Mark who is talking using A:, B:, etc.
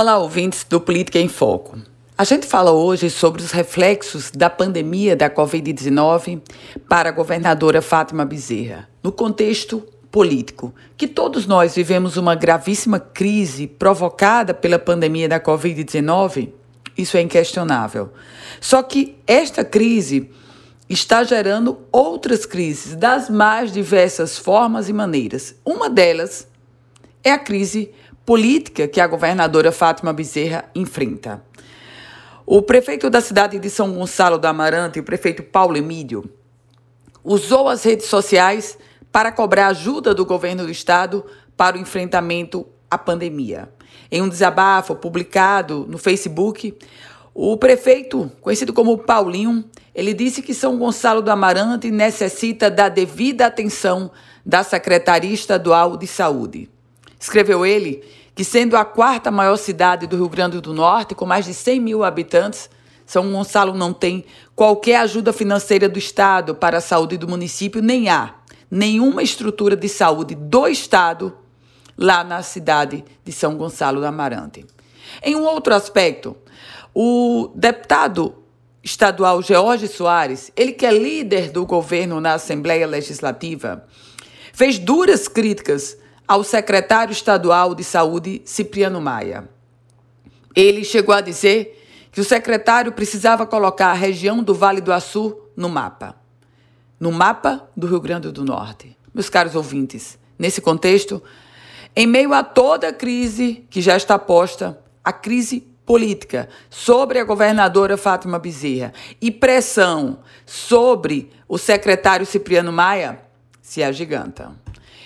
A: Olá, ouvintes do Política em Foco. A gente fala hoje sobre os reflexos da pandemia da Covid-19 para a governadora Fátima Bezerra, no contexto político, que todos nós vivemos uma gravíssima crise provocada pela pandemia da Covid-19, isso é inquestionável. Só que esta crise está gerando outras crises das mais diversas formas e maneiras. Uma delas é a crise política que a governadora Fátima Bezerra enfrenta. O prefeito da cidade de São Gonçalo do Amarante, o prefeito Paulo Emílio, usou as redes sociais para cobrar ajuda do governo do estado para o enfrentamento à pandemia. Em um desabafo publicado no Facebook, o prefeito, conhecido como Paulinho, ele disse que São Gonçalo do Amarante necessita da devida atenção da Secretaria Estadual de Saúde. Escreveu ele que, sendo a quarta maior cidade do Rio Grande do Norte, com mais de 100 mil habitantes, São Gonçalo não tem qualquer ajuda financeira do Estado para a saúde do município, nem há nenhuma estrutura de saúde do Estado lá na cidade de São Gonçalo do Amarante. Em um outro aspecto, o deputado estadual George Soares, ele que é líder do governo na Assembleia Legislativa, fez duras críticas ao secretário estadual de Saúde, Cipriano Maia. Ele chegou a dizer que o secretário precisava colocar a região do Vale do Açu no mapa. No mapa do Rio Grande do Norte. Meus caros ouvintes, nesse contexto, em meio a toda a crise que já está posta, a crise política sobre a governadora Fátima Bezerra e pressão sobre o secretário Cipriano Maia se agiganta.